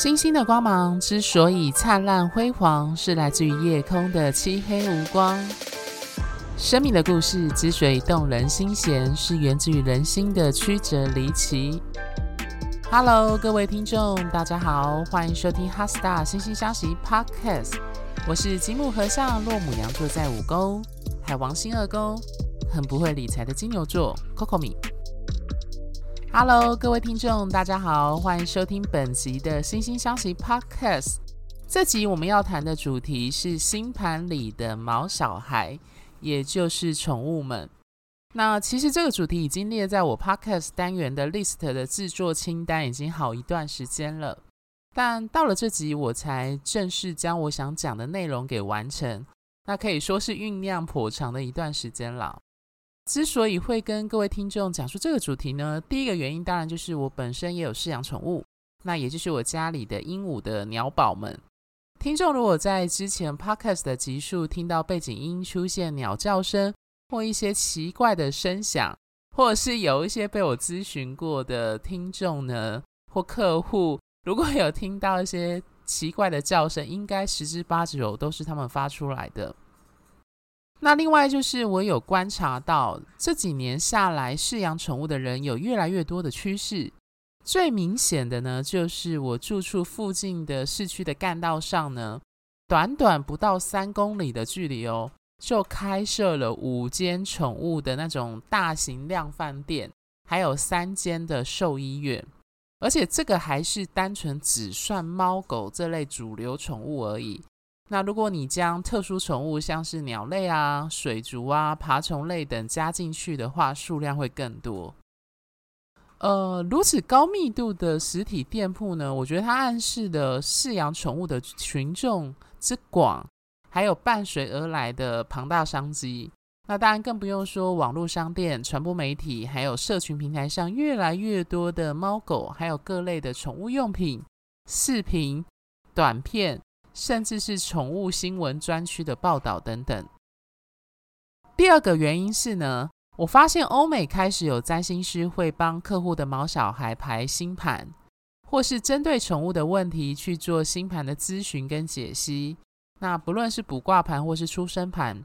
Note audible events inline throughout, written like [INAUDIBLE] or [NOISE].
星星的光芒之所以灿烂辉煌，是来自于夜空的漆黑无光。生命的故事之所以动人心弦，是源自于人心的曲折离奇。Hello，各位听众，大家好，欢迎收听《HeartStar 心星消息》Podcast。我是金木和尚，落母羊座在五宫，海王星二宫，很不会理财的金牛座 Coco 米。Hello，各位听众，大家好，欢迎收听本集的《心星相惜》Podcast。这集我们要谈的主题是星盘里的毛小孩，也就是宠物们。那其实这个主题已经列在我 Podcast 单元的 list 的制作清单，已经好一段时间了。但到了这集，我才正式将我想讲的内容给完成。那可以说是酝酿颇长的一段时间了。之所以会跟各位听众讲述这个主题呢，第一个原因当然就是我本身也有饲养宠物，那也就是我家里的鹦鹉的鸟宝们。听众如果在之前 podcast 的集数听到背景音出现鸟叫声或一些奇怪的声响，或者是有一些被我咨询过的听众呢或客户，如果有听到一些奇怪的叫声，应该十之八九都是他们发出来的。那另外就是，我有观察到这几年下来，饲养宠物的人有越来越多的趋势。最明显的呢，就是我住处附近的市区的干道上呢，短短不到三公里的距离哦，就开设了五间宠物的那种大型量贩店，还有三间的兽医院，而且这个还是单纯只算猫狗这类主流宠物而已。那如果你将特殊宠物，像是鸟类啊、水族啊、爬虫类等加进去的话，数量会更多。呃，如此高密度的实体店铺呢，我觉得它暗示的饲养宠物的群众之广，还有伴随而来的庞大商机。那当然更不用说网络商店、传播媒体，还有社群平台上越来越多的猫狗，还有各类的宠物用品、视频、短片。甚至是宠物新闻专区的报道等等。第二个原因是呢，我发现欧美开始有占星师会帮客户的毛小孩排星盘，或是针对宠物的问题去做星盘的咨询跟解析。那不论是卜卦盘或是出生盘，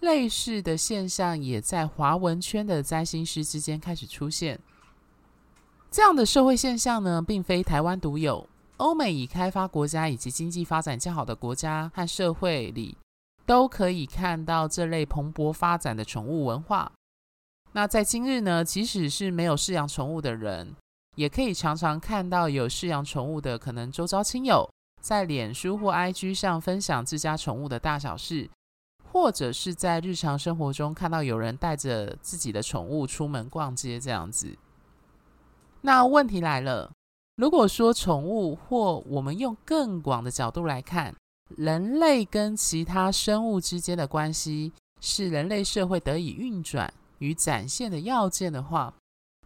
类似的现象也在华文圈的占星师之间开始出现。这样的社会现象呢，并非台湾独有。欧美已开发国家以及经济发展较好的国家和社会里，都可以看到这类蓬勃发展的宠物文化。那在今日呢，即使是没有饲养宠物的人，也可以常常看到有饲养宠物的可能周遭亲友在脸书或 IG 上分享自家宠物的大小事，或者是在日常生活中看到有人带着自己的宠物出门逛街这样子。那问题来了。如果说宠物，或我们用更广的角度来看，人类跟其他生物之间的关系是人类社会得以运转与展现的要件的话，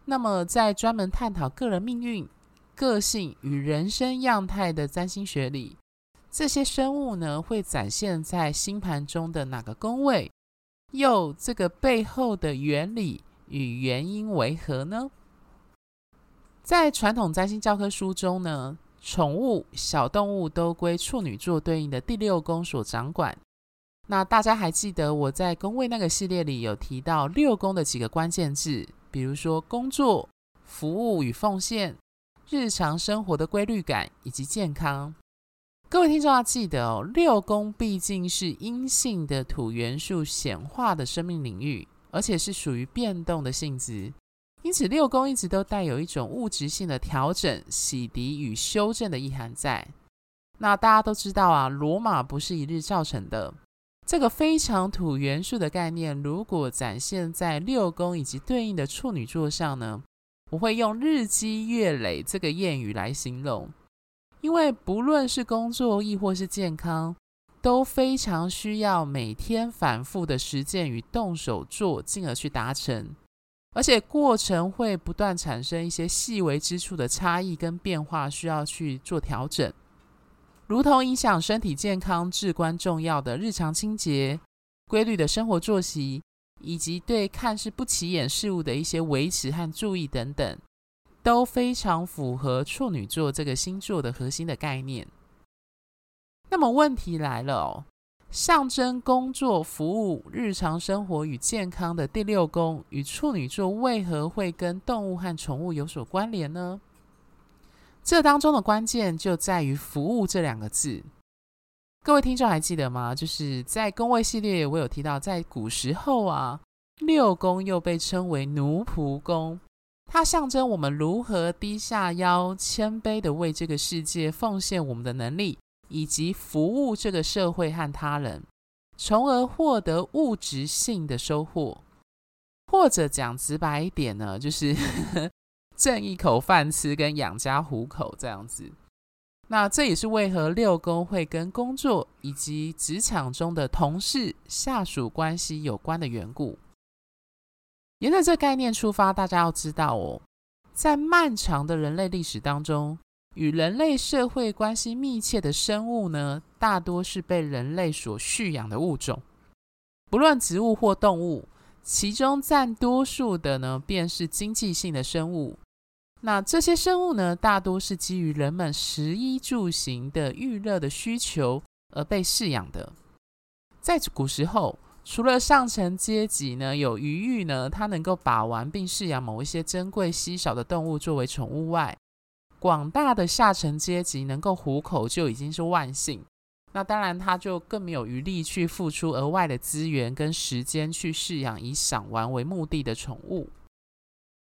那么在专门探讨个人命运、个性与人生样态的占星学里，这些生物呢，会展现在星盘中的哪个宫位？又这个背后的原理与原因为何呢？在传统占星教科书中呢，宠物、小动物都归处女座对应的第六宫所掌管。那大家还记得我在宫位那个系列里有提到六宫的几个关键字，比如说工作、服务与奉献、日常生活的规律感以及健康。各位听众要记得哦，六宫毕竟是阴性的土元素显化的生命领域，而且是属于变动的性质。因此，六宫一直都带有一种物质性的调整、洗涤与修正的意涵在。那大家都知道啊，罗马不是一日造成的。这个非常土元素的概念，如果展现在六宫以及对应的处女座上呢，我会用“日积月累”这个谚语来形容。因为不论是工作亦或是健康，都非常需要每天反复的实践与动手做，进而去达成。而且过程会不断产生一些细微之处的差异跟变化，需要去做调整，如同影响身体健康至关重要的日常清洁、规律的生活作息，以及对看似不起眼事物的一些维持和注意等等。都非常符合处女座这个星座的核心的概念。那么问题来了哦，象征工作、服务、日常生活与健康的第六宫与处女座为何会跟动物和宠物有所关联呢？这当中的关键就在于“服务”这两个字。各位听众还记得吗？就是在宫位系列，我有提到，在古时候啊，六宫又被称为奴仆宫，它象征我们如何低下腰、谦卑地为这个世界奉献我们的能力，以及服务这个社会和他人，从而获得物质性的收获。或者讲直白一点呢，就是 [LAUGHS] 挣一口饭吃跟养家糊口这样子。那这也是为何六宫会跟工作以及职场中的同事、下属关系有关的缘故。沿着这概念出发，大家要知道哦，在漫长的人类历史当中，与人类社会关系密切的生物呢，大多是被人类所驯养的物种，不论植物或动物，其中占多数的呢，便是经济性的生物。那这些生物呢，大多是基于人们食衣住行的娱乐的需求而被饲养的。在古时候，除了上层阶级呢有余裕呢，他能够把玩并饲养某一些珍贵稀少的动物作为宠物外，广大的下层阶级能够糊口就已经是万幸。那当然，他就更没有余力去付出额外的资源跟时间去饲养以赏玩为目的的宠物。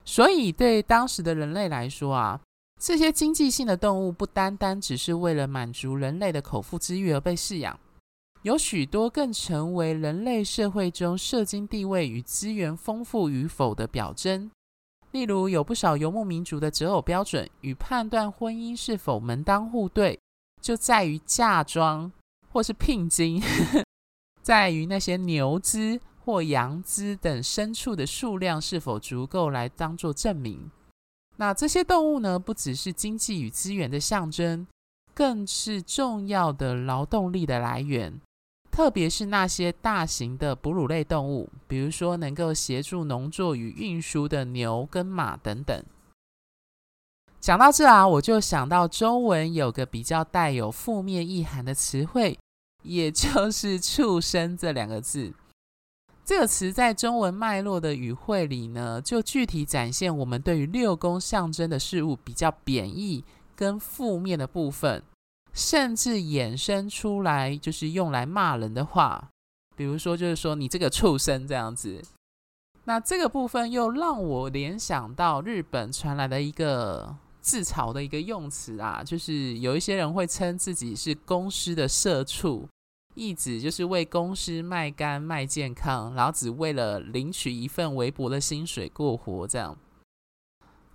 所以，对当时的人类来说啊，这些经济性的动物不单单只是为了满足人类的口腹之欲而被饲养，有许多更成为人类社会中社经地位与资源丰富与否的表征。例如，有不少游牧民族的择偶标准与判断婚姻是否门当户对，就在于嫁妆或是聘金，[LAUGHS] 在于那些牛只。或羊只等牲畜的数量是否足够来当做证明？那这些动物呢，不只是经济与资源的象征，更是重要的劳动力的来源。特别是那些大型的哺乳类动物，比如说能够协助农作与运输的牛跟马等等。讲到这啊，我就想到中文有个比较带有负面意涵的词汇，也就是“畜生”这两个字。这个词在中文脉络的语汇里呢，就具体展现我们对于六宫象征的事物比较贬义跟负面的部分，甚至衍生出来就是用来骂人的话，比如说就是说你这个畜生这样子。那这个部分又让我联想到日本传来的一个自嘲的一个用词啊，就是有一些人会称自己是公司的社畜。意指就是为公司卖肝卖健康，然后只为了领取一份微薄的薪水过活，这样。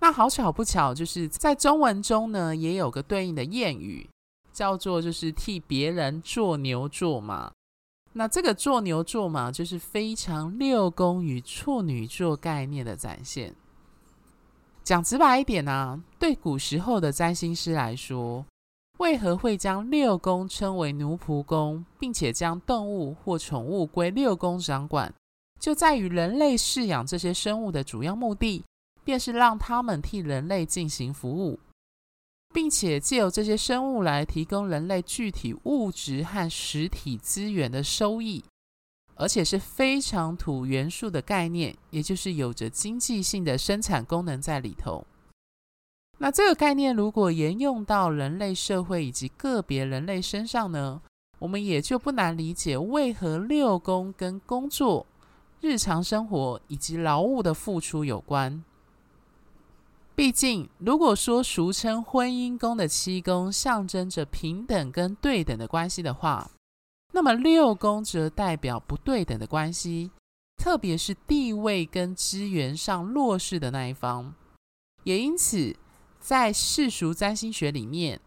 那好巧不巧，就是在中文中呢，也有个对应的谚语，叫做就是替别人做牛做马。那这个做牛做马，就是非常六宫与处女座概念的展现。讲直白一点呢、啊，对古时候的占星师来说。为何会将六宫称为奴仆宫，并且将动物或宠物归六宫掌管？就在于人类饲养这些生物的主要目的，便是让他们替人类进行服务，并且借由这些生物来提供人类具体物质和实体资源的收益，而且是非常土元素的概念，也就是有着经济性的生产功能在里头。那这个概念如果沿用到人类社会以及个别人类身上呢，我们也就不难理解为何六宫跟工作、日常生活以及劳务的付出有关。毕竟，如果说俗称婚姻宫的七宫象征着平等跟对等的关系的话，那么六宫则代表不对等的关系，特别是地位跟资源上弱势的那一方。也因此，在世俗占星学里面，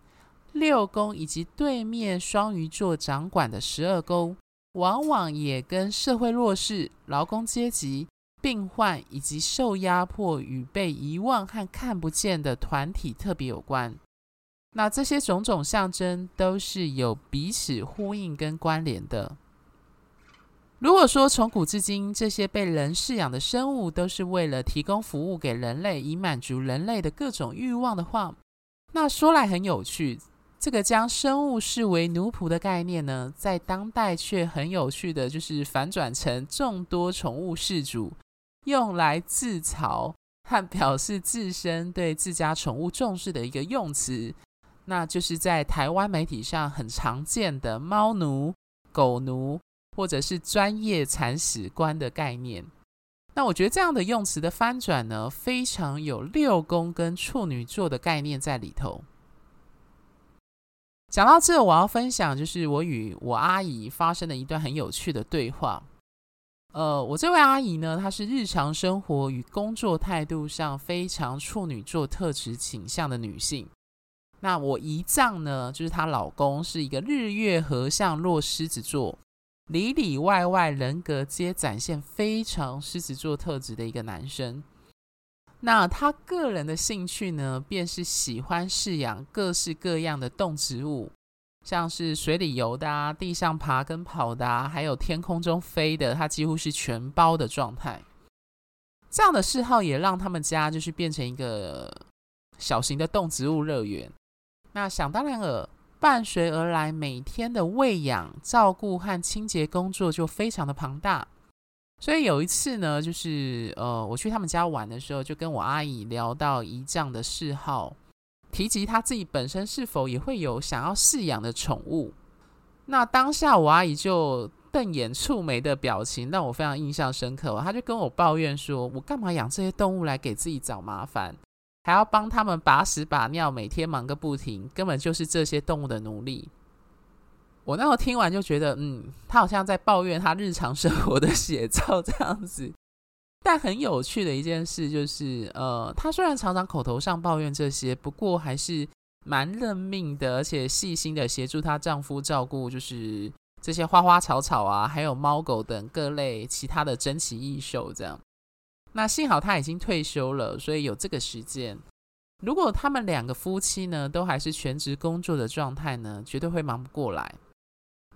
六宫以及对面双鱼座掌管的十二宫，往往也跟社会弱势、劳工阶级、病患以及受压迫与被遗忘和看不见的团体特别有关。那这些种种象征都是有彼此呼应跟关联的。如果说从古至今，这些被人饲养的生物都是为了提供服务给人类，以满足人类的各种欲望的话，那说来很有趣。这个将生物视为奴仆的概念呢，在当代却很有趣的就是反转成众多宠物饲主用来自嘲和表示自身对自家宠物重视的一个用词，那就是在台湾媒体上很常见的“猫奴”“狗奴”或者是“专业铲屎官”的概念。那我觉得这样的用词的翻转呢，非常有六宫跟处女座的概念在里头。讲到这，我要分享就是我与我阿姨发生的一段很有趣的对话。呃，我这位阿姨呢，她是日常生活与工作态度上非常处女座特质倾向的女性。那我姨丈呢，就是她老公是一个日月合相落狮子座，里里外外人格皆展现非常狮子座特质的一个男生。那他个人的兴趣呢，便是喜欢饲养各式各样的动植物，像是水里游的啊，地上爬跟跑的啊，还有天空中飞的，它几乎是全包的状态。这样的嗜好也让他们家就是变成一个小型的动植物乐园。那想当然尔，伴随而来每天的喂养、照顾和清洁工作就非常的庞大。所以有一次呢，就是呃，我去他们家玩的时候，就跟我阿姨聊到姨丈的嗜好，提及他自己本身是否也会有想要饲养的宠物。那当下我阿姨就瞪眼蹙眉的表情让我非常印象深刻，她就跟我抱怨说：“我干嘛养这些动物来给自己找麻烦，还要帮他们把屎把尿，每天忙个不停，根本就是这些动物的奴隶。”我那时候听完就觉得，嗯，他好像在抱怨他日常生活的写照这样子。但很有趣的一件事就是，呃，他虽然常常口头上抱怨这些，不过还是蛮认命的，而且细心的协助她丈夫照顾，就是这些花花草草啊，还有猫狗等各类其他的珍奇异兽这样。那幸好他已经退休了，所以有这个时间。如果他们两个夫妻呢，都还是全职工作的状态呢，绝对会忙不过来。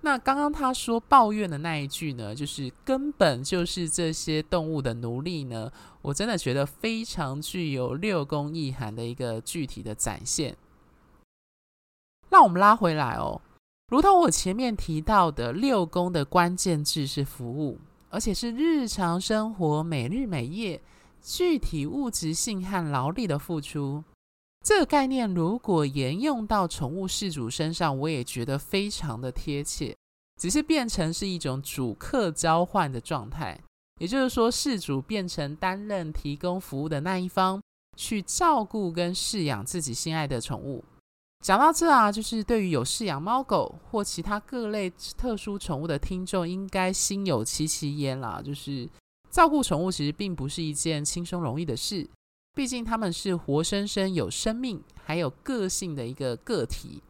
那刚刚他说抱怨的那一句呢，就是根本就是这些动物的奴隶呢，我真的觉得非常具有六宫意涵的一个具体的展现。让我们拉回来哦，如同我前面提到的，六宫的关键字是服务，而且是日常生活每日每夜具体物质性和劳力的付出。这个概念如果沿用到宠物饲主身上，我也觉得非常的贴切。只是变成是一种主客交换的状态，也就是说，饲主变成担任提供服务的那一方，去照顾跟饲养自己心爱的宠物。讲到这啊，就是对于有饲养猫狗或其他各类特殊宠物的听众，应该心有戚戚焉啦。就是照顾宠物其实并不是一件轻松容易的事。毕竟他们是活生生有生命还有个性的一个个体，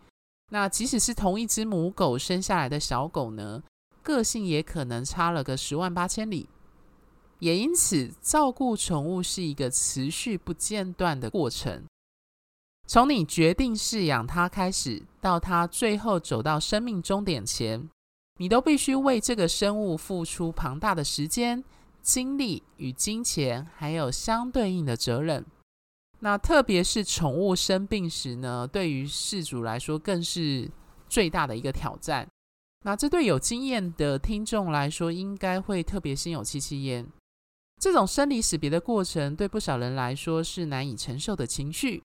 那即使是同一只母狗生下来的小狗呢，个性也可能差了个十万八千里。也因此，照顾宠物是一个持续不间断的过程，从你决定饲养它开始，到它最后走到生命终点前，你都必须为这个生物付出庞大的时间。精力与金钱，还有相对应的责任。那特别是宠物生病时呢，对于事主来说更是最大的一个挑战。那这对有经验的听众来说，应该会特别心有戚戚焉。这种生离死别的过程，对不少人来说是难以承受的情绪。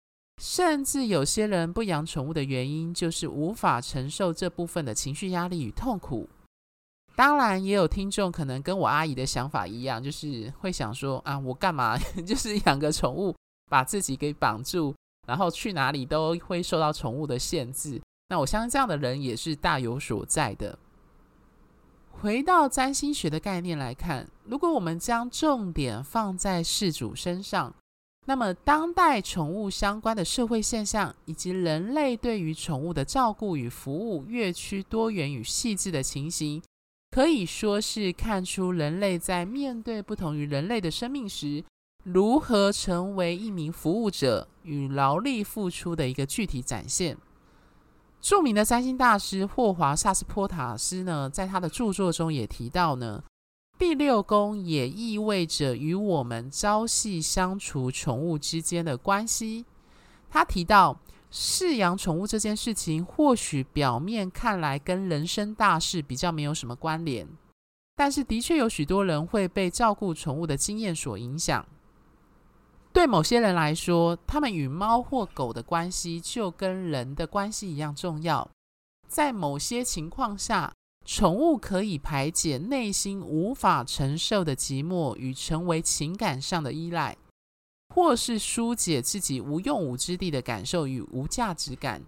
甚至有些人不养宠物的原因，就是无法承受这部分的情绪压力与痛苦。当然，也有听众可能跟我阿姨的想法一样，就是会想说啊，我干嘛 [LAUGHS] 就是养个宠物，把自己给绑住，然后去哪里都会受到宠物的限制。那我相信这样的人也是大有所在的。回到占星学的概念来看，如果我们将重点放在事主身上，那么当代宠物相关的社会现象，以及人类对于宠物的照顾与服务越趋多元与细致的情形。可以说是看出人类在面对不同于人类的生命时，如何成为一名服务者与劳力付出的一个具体展现。著名的占星大师霍华萨斯波塔斯呢，在他的著作中也提到呢，第六宫也意味着与我们朝夕相处宠物之间的关系。他提到，饲养宠物这件事情，或许表面看来跟人生大事比较没有什么关联，但是的确有许多人会被照顾宠物的经验所影响。对某些人来说，他们与猫或狗的关系就跟人的关系一样重要。在某些情况下，宠物可以排解内心无法承受的寂寞与成为情感上的依赖。或是疏解自己无用武之地的感受与无价值感，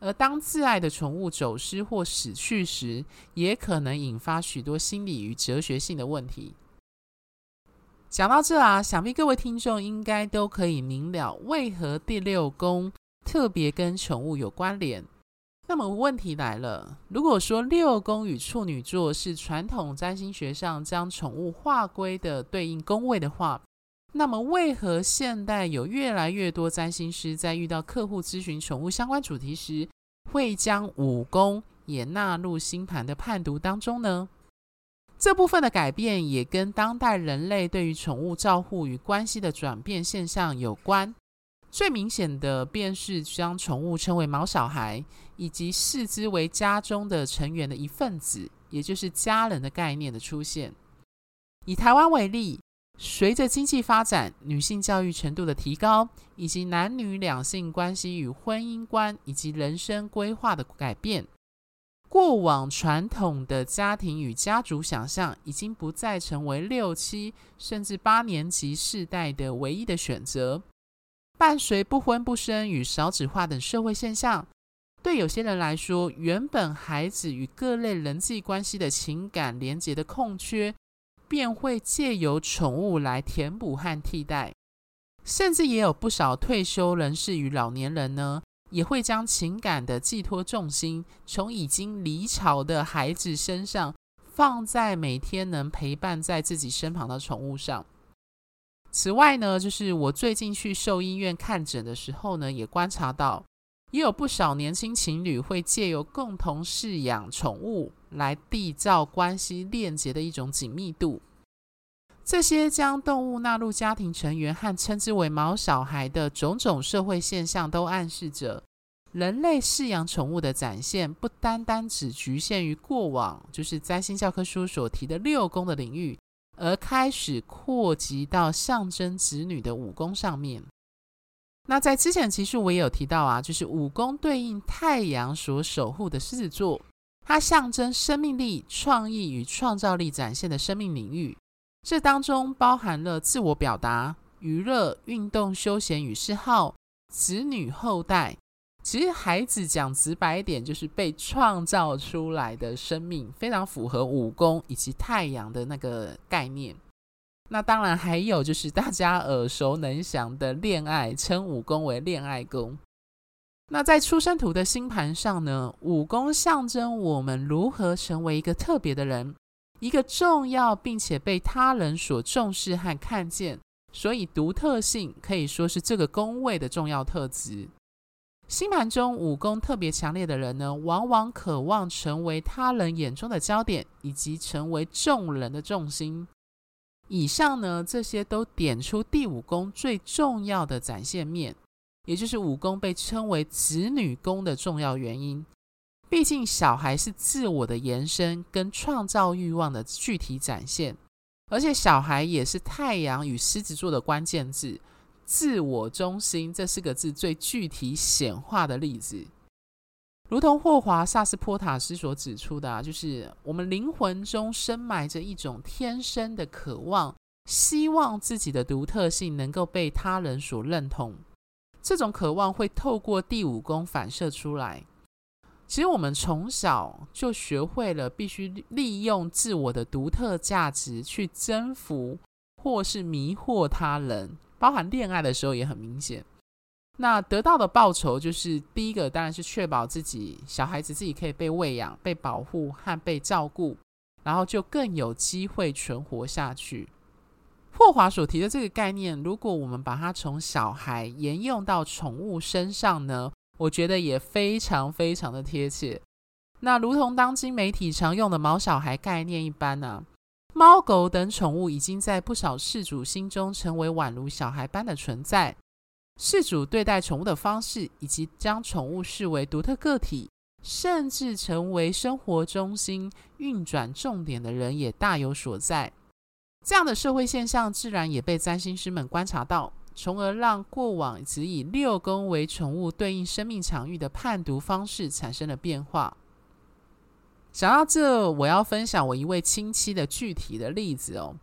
而当挚爱的宠物走失或死去时，也可能引发许多心理与哲学性的问题。讲到这啊，想必各位听众应该都可以明了，为何第六宫特别跟宠物有关联。那么问题来了，如果说六宫与处女座是传统占星学上将宠物划归的对应宫位的话，那么，为何现代有越来越多占星师在遇到客户咨询宠物相关主题时，会将武功也纳入星盘的判读当中呢？这部分的改变也跟当代人类对于宠物照护与关系的转变现象有关。最明显的便是将宠物称为“毛小孩”，以及视之为家中的成员的一份子，也就是家人的概念的出现。以台湾为例。随着经济发展、女性教育程度的提高，以及男女两性关系与婚姻观以及人生规划的改变，过往传统的家庭与家族想象已经不再成为六七甚至八年级世代的唯一的选择。伴随不婚不生与少子化等社会现象，对有些人来说，原本孩子与各类人际关系的情感连结的空缺，便会借由宠物来填补和替代，甚至也有不少退休人士与老年人呢，也会将情感的寄托重心从已经离巢的孩子身上，放在每天能陪伴在自己身旁的宠物上。此外呢，就是我最近去兽医院看诊的时候呢，也观察到，也有不少年轻情侣会借由共同饲养宠物。来缔造关系链接的一种紧密度。这些将动物纳入家庭成员和称之为“毛小孩”的种种社会现象，都暗示着人类饲养宠物的展现，不单单只局限于过往，就是占星教科书所提的六宫的领域，而开始扩及到象征子女的五宫上面。那在之前其实我也有提到啊，就是五宫对应太阳所守护的狮子座。它象征生命力、创意与创造力展现的生命领域，这当中包含了自我表达、娱乐、运动、休闲与嗜好、子女后代。其实孩子讲直白一点，就是被创造出来的生命，非常符合五宫以及太阳的那个概念。那当然还有就是大家耳熟能详的恋爱，称五宫为恋爱宫。那在出生图的星盘上呢，五宫象征我们如何成为一个特别的人，一个重要并且被他人所重视和看见，所以独特性可以说是这个宫位的重要特质。星盘中武功特别强烈的人呢，往往渴望成为他人眼中的焦点，以及成为众人的重心。以上呢，这些都点出第五宫最重要的展现面。也就是五宫被称为子女宫的重要原因，毕竟小孩是自我的延伸跟创造欲望的具体展现，而且小孩也是太阳与狮子座的关键字，自我中心这四个字最具体显化的例子，如同霍华萨斯波塔斯所指出的啊，就是我们灵魂中深埋着一种天生的渴望，希望自己的独特性能够被他人所认同。这种渴望会透过第五宫反射出来。其实我们从小就学会了必须利用自我的独特价值去征服或是迷惑他人，包含恋爱的时候也很明显。那得到的报酬就是第一个，当然是确保自己小孩子自己可以被喂养、被保护和被照顾，然后就更有机会存活下去。霍华所提的这个概念，如果我们把它从小孩沿用到宠物身上呢，我觉得也非常非常的贴切。那如同当今媒体常用的“毛小孩”概念一般呢、啊，猫狗等宠物已经在不少事主心中成为宛如小孩般的存在。事主对待宠物的方式，以及将宠物视为独特个体，甚至成为生活中心运转重点的人，也大有所在。这样的社会现象，自然也被占星师们观察到，从而让过往只以六宫为宠物对应生命场域的判读方式产生了变化。想到这，我要分享我一位亲戚的具体的例子哦。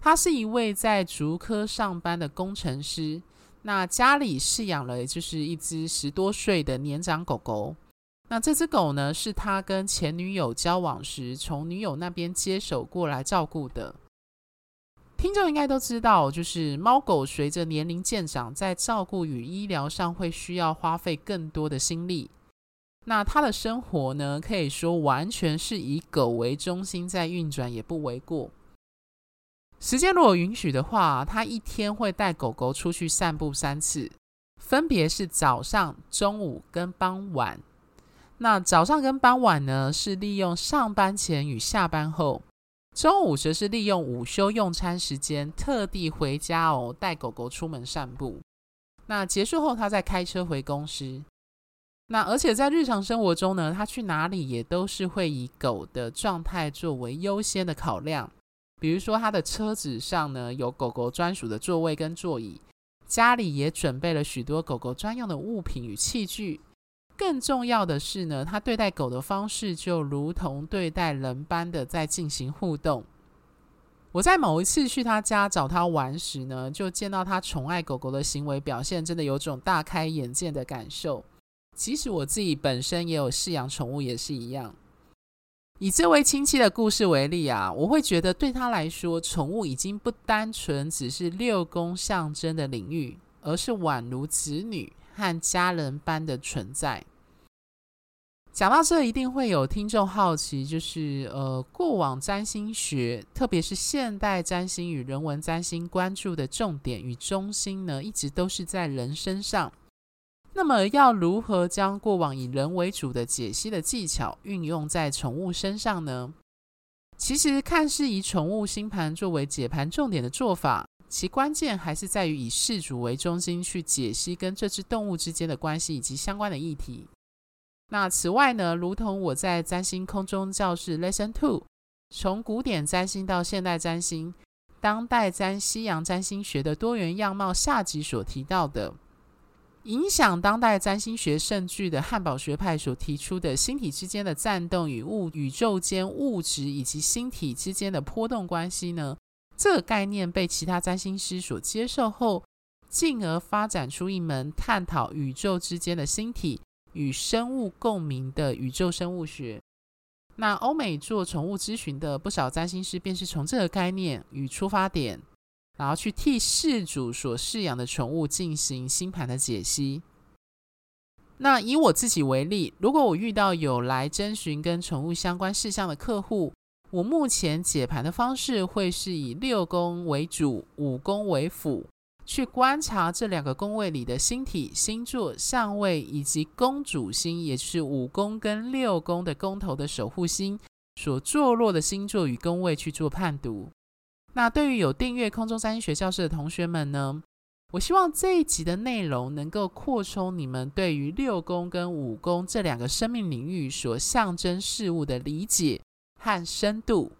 他是一位在竹科上班的工程师，那家里饲养了就是一只十多岁的年长狗狗。那这只狗呢，是他跟前女友交往时从女友那边接手过来照顾的。听众应该都知道，就是猫狗随着年龄渐长，在照顾与医疗上会需要花费更多的心力。那他的生活呢，可以说完全是以狗为中心在运转，也不为过。时间如果允许的话，他一天会带狗狗出去散步三次，分别是早上、中午跟傍晚。那早上跟傍晚呢，是利用上班前与下班后。中午则是利用午休用餐时间，特地回家哦，带狗狗出门散步。那结束后，他再开车回公司。那而且在日常生活中呢，他去哪里也都是会以狗的状态作为优先的考量。比如说，他的车子上呢，有狗狗专属的座位跟座椅，家里也准备了许多狗狗专用的物品与器具。更重要的是呢，他对待狗的方式就如同对待人般的在进行互动。我在某一次去他家找他玩时呢，就见到他宠爱狗狗的行为表现，真的有种大开眼界的感受。即使我自己本身也有饲养宠物，也是一样。以这位亲戚的故事为例啊，我会觉得对他来说，宠物已经不单纯只是六宫象征的领域，而是宛如子女。和家人般的存在。讲到这，一定会有听众好奇，就是呃，过往占星学，特别是现代占星与人文占星关注的重点与中心呢，一直都是在人身上。那么，要如何将过往以人为主的解析的技巧运用在宠物身上呢？其实，看似以宠物星盘作为解盘重点的做法。其关键还是在于以事主为中心去解析跟这只动物之间的关系以及相关的议题。那此外呢，如同我在占星空中教室 Lesson Two，从古典占星到现代占星，当代占西洋占星学的多元样貌下集所提到的，影响当代占星学盛剧的汉堡学派所提出的星体之间的战斗与物宇宙间物质以及星体之间的波动关系呢，这个概念被其他占星师所接受后，进而发展出一门探讨宇宙之间的星体与生物共鸣的宇宙生物学。那欧美做宠物咨询的不少占星师，便是从这个概念与出发点，然后去替事主所饲养的宠物进行星盘的解析。那以我自己为例，如果我遇到有来征询跟宠物相关事项的客户，我目前解盘的方式会是以六宫为主，五宫为辅，去观察这两个宫位里的星体、星座、相位以及宫主星，也就是五宫跟六宫的宫头的守护星所坐落的星座与宫位去做判读。那对于有订阅空中占星学教室的同学们呢，我希望这一集的内容能够扩充你们对于六宫跟五宫这两个生命领域所象征事物的理解。和深度，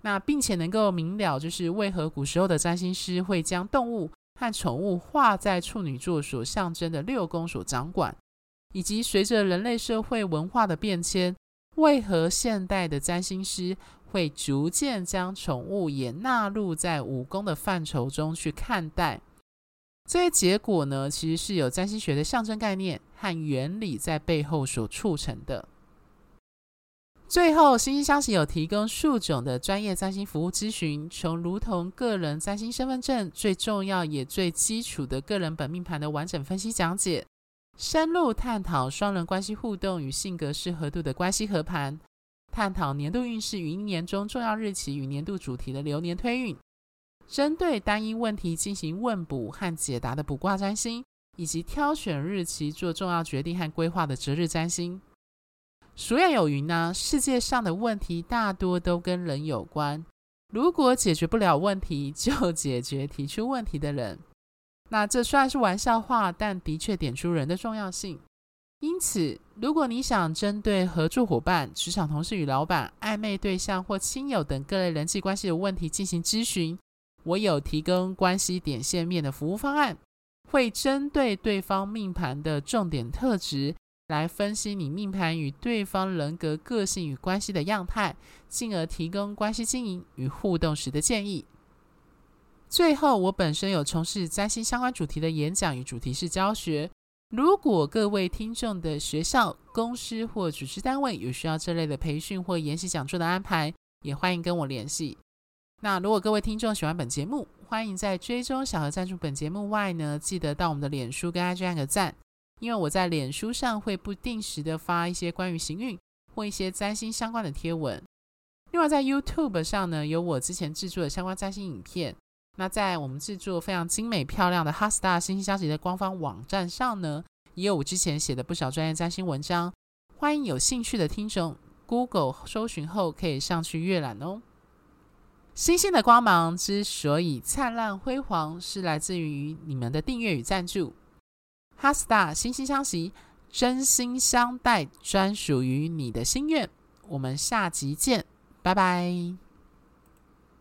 那并且能够明了，就是为何古时候的占星师会将动物和宠物画在处女座所象征的六宫所掌管，以及随着人类社会文化的变迁，为何现代的占星师会逐渐将宠物也纳入在武功的范畴中去看待。这些结果呢，其实是有占星学的象征概念和原理在背后所促成的。最后，星星相惜有提供数种的专业占星服务咨询，从如同个人占星身份证最重要也最基础的个人本命盘的完整分析讲解，深入探讨双人关系互动与性格适合度的关系合盘，探讨年度运势与一年中重要日期与年度主题的流年推运，针对单一问题进行问卜和解答的卜卦占星，以及挑选日期做重要决定和规划的择日占星。俗谚有云呢，世界上的问题大多都跟人有关，如果解决不了问题，就解决提出问题的人。那这虽然是玩笑话，但的确点出人的重要性。因此，如果你想针对合作伙伴、职场同事与老板、暧昧对象或亲友等各类人际关系的问题进行咨询，我有提供关系点线面的服务方案，会针对对方命盘的重点特质。来分析你命盘与对方人格、个性与关系的样态，进而提供关系经营与互动时的建议。最后，我本身有从事占星相关主题的演讲与主题式教学。如果各位听众的学校、公司或组织单位有需要这类的培训或研习讲座的安排，也欢迎跟我联系。那如果各位听众喜欢本节目，欢迎在追踪小额赞助本节目外呢，记得到我们的脸书跟 IG 按个赞。因为我在脸书上会不定时的发一些关于行运或一些占星相关的贴文。另外在 YouTube 上呢，有我之前制作的相关占星影片。那在我们制作非常精美漂亮的 HeartStar 星星相惜的官方网站上呢，也有我之前写的不少专业占星文章。欢迎有兴趣的听众 Google 搜寻后可以上去阅览哦。星星的光芒之所以灿烂辉煌，是来自于你们的订阅与赞助。HeartStar 心星相惜，真心相待，专属于你的心愿。我们下集见，拜拜。